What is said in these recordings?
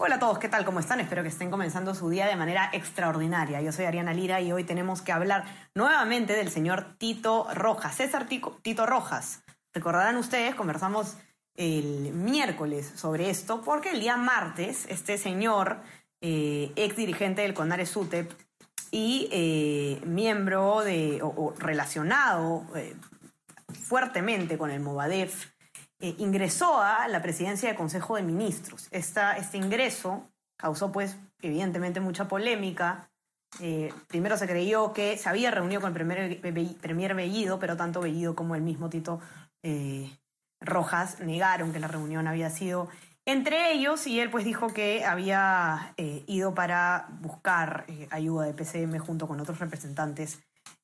Hola a todos, ¿qué tal? ¿Cómo están? Espero que estén comenzando su día de manera extraordinaria. Yo soy Ariana Lira y hoy tenemos que hablar nuevamente del señor Tito Rojas, César Tito Rojas. Recordarán ustedes, conversamos el miércoles sobre esto, porque el día martes este señor, eh, ex dirigente del CONARE SUTEP y eh, miembro de, o, o relacionado eh, fuertemente con el Movadef, eh, ingresó a la presidencia del Consejo de Ministros. Este ingreso causó, pues, evidentemente mucha polémica. Eh, primero se creyó que se había reunido con el primer, Be- premier Bellido, pero tanto Bellido como el mismo Tito eh, Rojas negaron que la reunión había sido entre ellos y él pues dijo que había ido para buscar ayuda de PCM junto con otros representantes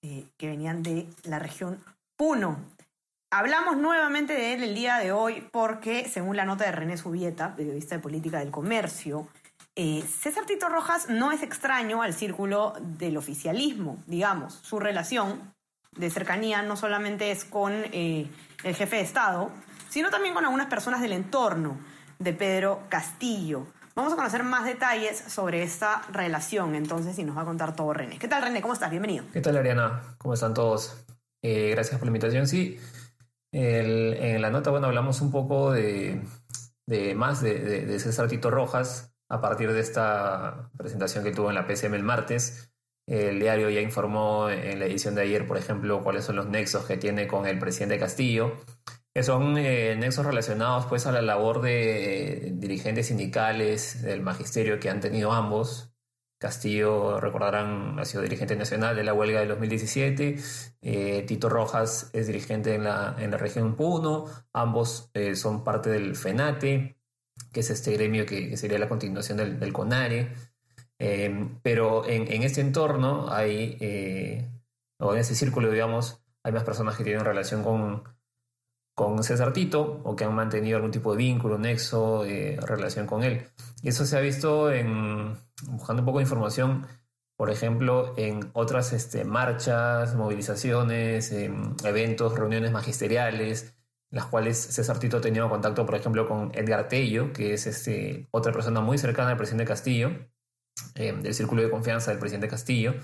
que venían de la región Puno. Hablamos nuevamente de él el día de hoy porque, según la nota de René Subieta, periodista de política del comercio, eh, César Tito Rojas no es extraño al círculo del oficialismo, digamos. Su relación de cercanía no solamente es con eh, el jefe de Estado, sino también con algunas personas del entorno de Pedro Castillo. Vamos a conocer más detalles sobre esta relación, entonces, y nos va a contar todo René. ¿Qué tal, René? ¿Cómo estás? Bienvenido. ¿Qué tal, Ariana? ¿Cómo están todos? Eh, gracias por la invitación. Sí, el- en la nota, bueno, hablamos un poco de, más de, de- de César Tito Rojas a partir de esta presentación que tuvo en la PCM el martes. El diario ya informó en la edición de ayer, por ejemplo, cuáles son los nexos que tiene con el presidente Castillo, que son eh, nexos relacionados pues a la labor de dirigentes sindicales del magisterio que han tenido ambos, Castillo, recordarán, ha sido dirigente nacional de la huelga del 2017. Eh, Tito Rojas es dirigente en la, en la región Puno. Ambos eh, son parte del FENATE, que es este gremio que, sería la continuación del, del CONARE. Eh, pero en, en este entorno hay, eh, o en ese círculo, digamos, hay más personas que tienen relación con, con César Tito o que han mantenido algún tipo de vínculo, nexo, eh, relación con él. Y eso se ha visto en, buscando un poco de información, por ejemplo, en otras este, marchas, movilizaciones, eventos, reuniones magisteriales, las cuales César Tito ha tenido contacto, por ejemplo, con Edgar Tello, que es este, otra persona muy cercana al presidente Castillo, em, del círculo de confianza del presidente Castillo,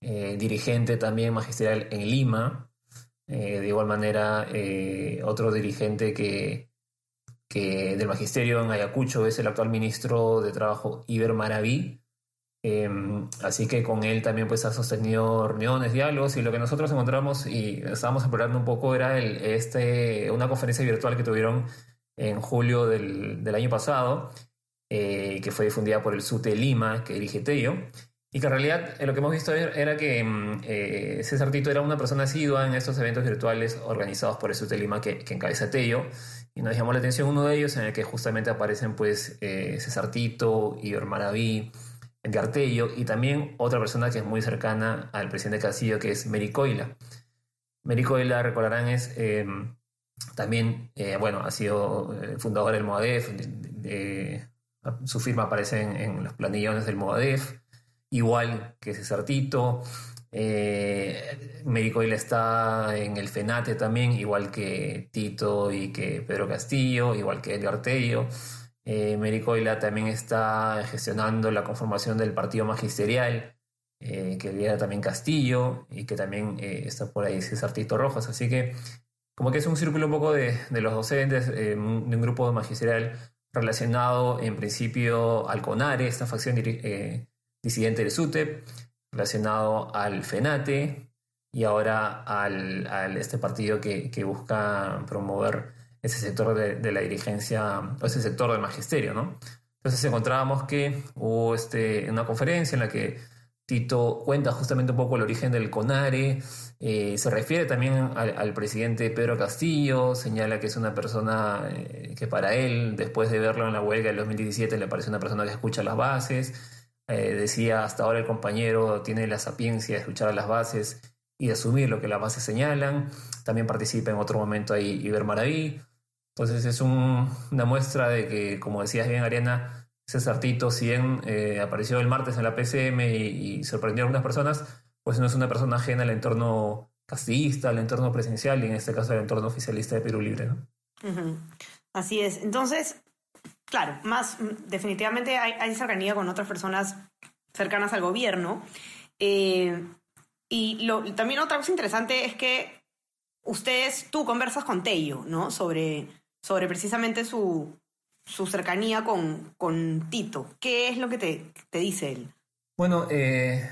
eh, dirigente también magisterial en Lima, eh, de igual manera, eh, otro dirigente que, que del magisterio en Ayacucho es el actual ministro de Trabajo Iber Maraví. Eh, así que con él también pues ha sostenido reuniones, diálogos y lo que nosotros encontramos y estábamos explorando un poco era el, este, una conferencia virtual que tuvieron en julio del, del año pasado, eh, que fue difundida por el SUTE Lima, que dirige Tello, y que en realidad eh, lo que hemos visto era que mm, eh, César Tito era una persona asidua en estos eventos virtuales organizados por el SUTE Lima que, que encabeza Tello, y nos llamó la atención uno de ellos en el que justamente aparecen pues eh, César Tito, Igor Maraví, Edgar Tello, y también otra persona que es muy cercana al presidente Castillo, que es Mary Coila. Mary Coila, recordarán, es eh, también, bueno, ha sido eh, fundador del Moadef, de- de- su firma aparece en, en los planillones del Moadef, igual que César Tito. Eh, Mary Coila está en el FENATE también, igual que Tito y que Pedro Castillo, igual que Edgar Tello. Eh, Mary Coila también está gestionando la conformación del partido magisterial, eh, que lidera también Castillo y que también eh, está por ahí César Tito Rojas. Así que como que es un círculo un poco de, los docentes, eh, de un grupo magisterial relacionado en principio al CONARE, esta facción eh, disidente del SUTEP, relacionado al FENATE y ahora al, este partido que, busca promover ese sector de, la dirigencia, o ese sector del magisterio. Entonces encontrábamos que hubo este, una conferencia en la que Tito cuenta justamente un poco el origen del CONARE, eh, se refiere también al, al, presidente Pedro Castillo, señala que es una persona eh, que para él, después de verlo en la huelga del 2017, le parece una persona que escucha las bases. Eh, decía, hasta ahora el compañero tiene la sapiencia de escuchar a las bases y asumir lo que las bases señalan. También participa en otro momento ahí Iber Maraví. Entonces es una muestra de que, como decías bien, Ariana, César Tito, si bien eh, apareció el martes en la PCM y, sorprendió a algunas personas, pues no es una persona ajena al entorno castillista, al entorno presencial y en este caso al entorno oficialista de Perú Libre. Así es. Entonces, claro, más definitivamente hay, hay cercanía con otras personas cercanas al gobierno. Eh, y lo, también otra cosa interesante es que ustedes, tú conversas con Tello, ¿no? Sobre, sobre precisamente su, su cercanía con, con Tito. ¿Qué es lo que te, te dice él? Bueno, eh,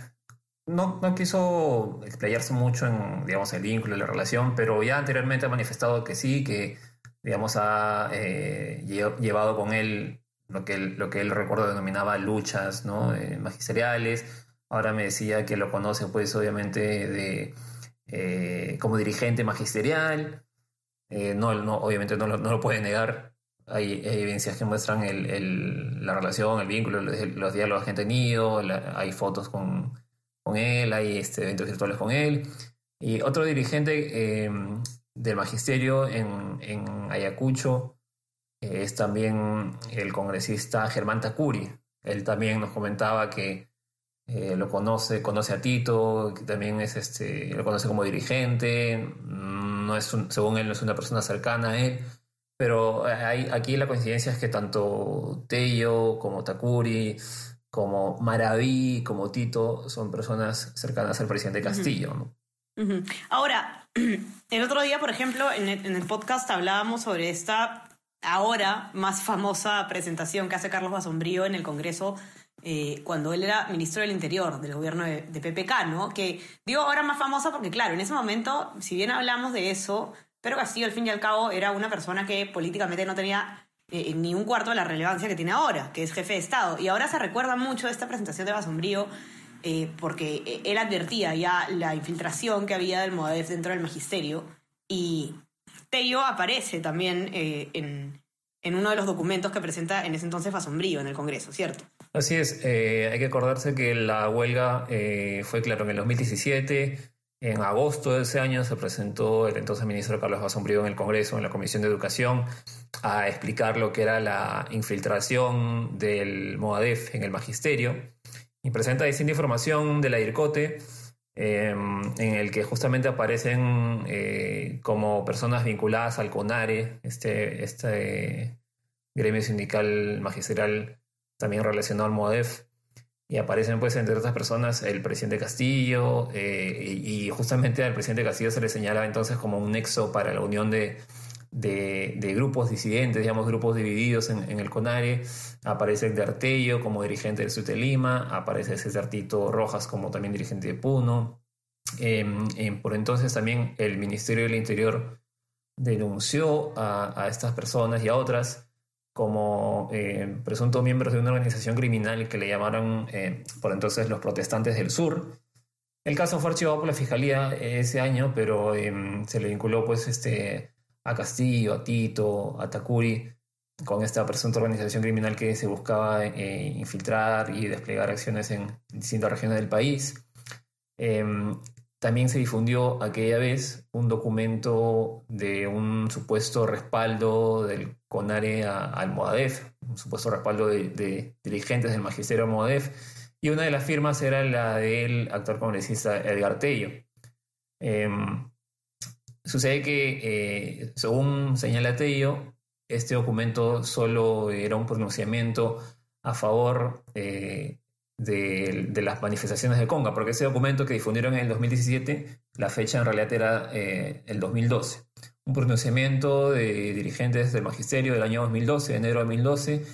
no, no quiso explayarse mucho en, digamos, el vínculo y la relación, pero ya anteriormente ha manifestado que sí, que, digamos, ha eh, llevado con él lo que él, lo que él recuerdo denominaba luchas, ¿no? Eh, magisteriales, Ahora me decía que lo conoce, pues, obviamente, de, eh, como dirigente magisterial. Eh, no, no, obviamente no lo, puede negar. Hay, evidencias que muestran el, la relación, el vínculo, los, diálogos que han tenido, hay fotos con, con, él, hay este, eventos virtuales con él. Y otro dirigente em, del magisterio en, en Ayacucho eh, es también el congresista Germán Tacuri. Él también nos comentaba que eh, lo conoce, conoce a Tito, que también es este, lo conoce como dirigente, no es según él no es una persona cercana a él, pero hay, aquí la coincidencia es que tanto Tello como Takuri, como Maraví, como Tito, son personas cercanas al presidente Castillo. Ahora, el otro día, por ejemplo, en el, podcast hablábamos sobre esta ahora más famosa presentación que hace Carlos Basombrío en el Congreso eh, cuando él era ministro del Interior del gobierno de, PPK, ¿no? Que digo ahora más famosa porque, claro, en ese momento, si bien hablamos de eso, pero Castillo, al fin y al cabo, era una persona que políticamente no tenía eh, ni un cuarto de la relevancia que tiene ahora, que es jefe de Estado. Y ahora se recuerda mucho de esta presentación de Basombrío eh, porque él advertía ya la infiltración que había del MODEF dentro del magisterio y Tello aparece también en, en uno de los documentos que presenta en ese entonces Basombrío en el Congreso, ¿cierto? Así es, eh, hay que acordarse que la huelga eh, fue, claro, en el 2017. En agosto de ese año se presentó el entonces ministro Carlos Basombrío en el Congreso, en la Comisión de Educación, a explicar lo que era la infiltración del MOADEF en el magisterio y presenta distinta información de la IRCOTE em, en el que justamente aparecen eh, como personas vinculadas al CONARE, este, este gremio sindical magisterial también relacionado al MODEF. Y aparecen, pues, entre otras personas, el presidente Castillo, eh, y, justamente al presidente Castillo se le señala entonces como un nexo para la unión de, de, grupos disidentes, digamos, grupos divididos en, el CONARE. Aparece de Artello como dirigente del SUTE Lima, aparece César Tito Rojas como también dirigente de Puno. Em, em, por entonces también el Ministerio del Interior denunció a, estas personas y a otras como eh, presuntos miembros de una organización criminal que le llamaron por entonces los protestantes del sur. El caso fue archivado por la fiscalía ese año, pero se le vinculó pues este, a Castillo, a Tito, a Takuri, con esta presunta organización criminal que se buscaba eh, infiltrar y desplegar acciones en distintas regiones del país. Em, también se difundió aquella vez un documento de un supuesto respaldo del CONARE al MOADEF, un supuesto respaldo de, dirigentes del magisterio MOADEF, y una de las firmas era la del actual congresista Edgar Tello. Em, sucede que, eh, según señala Tello, este documento solo era un pronunciamiento a favor eh, de, las manifestaciones de Conga, porque ese documento que difundieron en el 2017, la fecha en realidad era eh, el 2012. Un pronunciamiento de dirigentes del magisterio del año 2012, enero de 2012,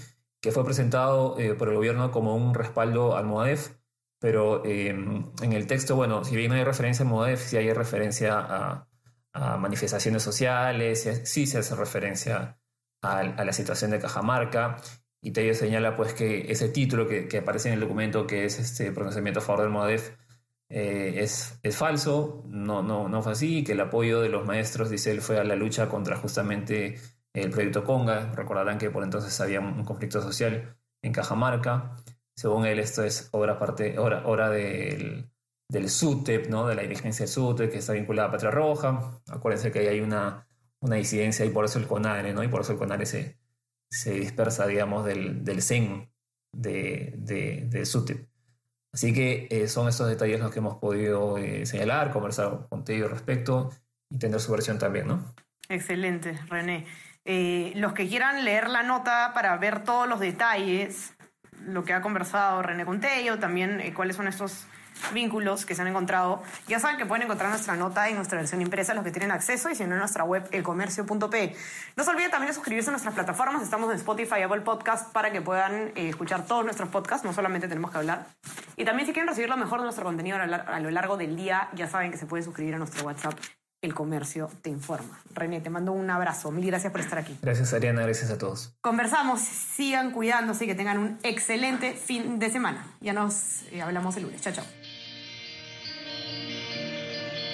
que fue presentado eh, por el gobierno como un respaldo al MOADEF, pero eh, en el texto, bueno, si bien no hay referencia al MOADEF, sí hay referencia a, manifestaciones sociales, sí se hace referencia a, a la situación de Cajamarca y Tello señala pues que ese título que, que, aparece en el documento, que es este pronunciamiento a favor del MODEF, eh, es, es, falso, no, no, no fue así, que el apoyo de los maestros, dice él, fue a la lucha contra justamente el proyecto Conga. Recordarán que por entonces había un conflicto social en Cajamarca. Según él, esto es obra, parte, obra, obra del, del SUTEP, ¿no? de la dirigencia del SUTEP que está vinculada a Patria Roja. Acuérdense que ahí hay una, una disidencia y por eso el CONARE, ¿no? y por eso el CONARE se, se dispersa, digamos, del, del CEN de, de, SUTEP. Así que eh, son estos detalles los que hemos podido eh, señalar, conversar contigo al respecto y tener su versión también, ¿no? Excelente, René. Eh, los que quieran leer la nota para ver todos los detalles, lo que ha conversado René Contello, también cuáles son estos vínculos que se han encontrado. Ya saben que pueden encontrar nuestra nota y nuestra versión impresa, los que tienen acceso, y si no, en nuestra web, elcomercio.p. No se olviden también de suscribirse a nuestras plataformas. Estamos en Spotify y Apple Podcast para que puedan eh, escuchar todos nuestros podcasts, no solamente tenemos que hablar. Y también si quieren recibir lo mejor de nuestro contenido a lo largo del día, ya saben que se pueden suscribir a nuestro WhatsApp. El comercio te informa. René, te mando un abrazo. Mil gracias por estar aquí. Gracias, Ariana. Gracias a todos. Conversamos. Sigan cuidándose y que tengan un excelente fin de semana. Ya nos eh, hablamos el lunes. Chao, chao.